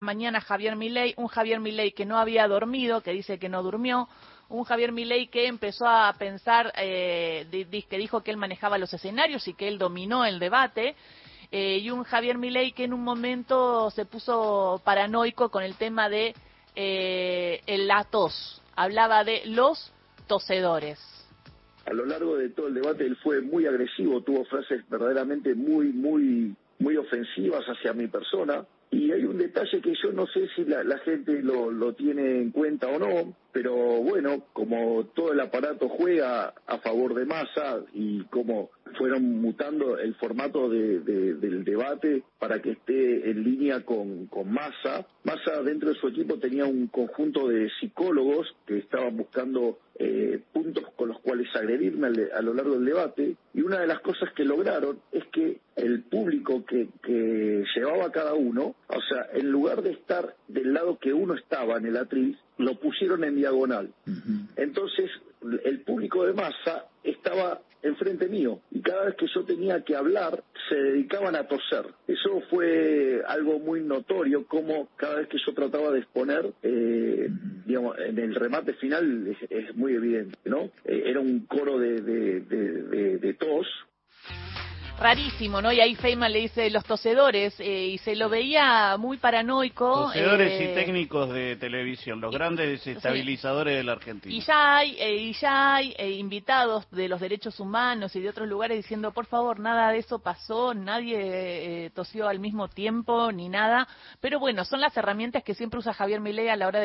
mañana Javier Milei, un Javier Milei que no había dormido, que dice que no durmió, un Javier Milei que empezó a pensar, eh, que dijo que él manejaba los escenarios y que él dominó el debate, eh, y un Javier Milei que en un momento se puso paranoico con el tema de eh, la tos, hablaba de los tosedores. A lo largo de todo el debate él fue muy agresivo, tuvo frases verdaderamente muy, muy, muy ofensivas hacia mi persona y hay un detalle que yo no sé si la, gente lo, lo, tiene en cuenta o no, pero bueno, como todo el aparato juega a favor de Massa y como fueron mutando el formato de, del debate para que esté en línea con, con Massa, Massa dentro de su equipo tenía un conjunto de psicólogos que estaban buscando eh, puntos cuales agredirme a lo largo del debate y una de las cosas que lograron es que el público que, que llevaba cada uno, o sea, en lugar de estar del lado que uno estaba en el atril, lo pusieron en diagonal. Entonces, el público de masa estaba enfrente mío y cada vez que yo tenía que hablar se dedicaban a toser. Eso fue algo muy notorio, como cada vez que yo trataba de exponer, eh, digamos, en el remate final es, muy evidente, ¿no? Eh, era un coro de, de, de tos rarísimo, ¿no? Y ahí Feynman le dice los tosedores eh, y se lo veía muy paranoico. Tosedores y eh, técnicos de televisión, los grandes desestabilizadores de la Argentina. Y ya hay, eh, y ya hay invitados de los derechos humanos y de otros lugares diciendo, por favor, nada de eso pasó, nadie tosió al mismo tiempo ni nada. Pero bueno, son las herramientas que siempre usa Javier Milei a la hora de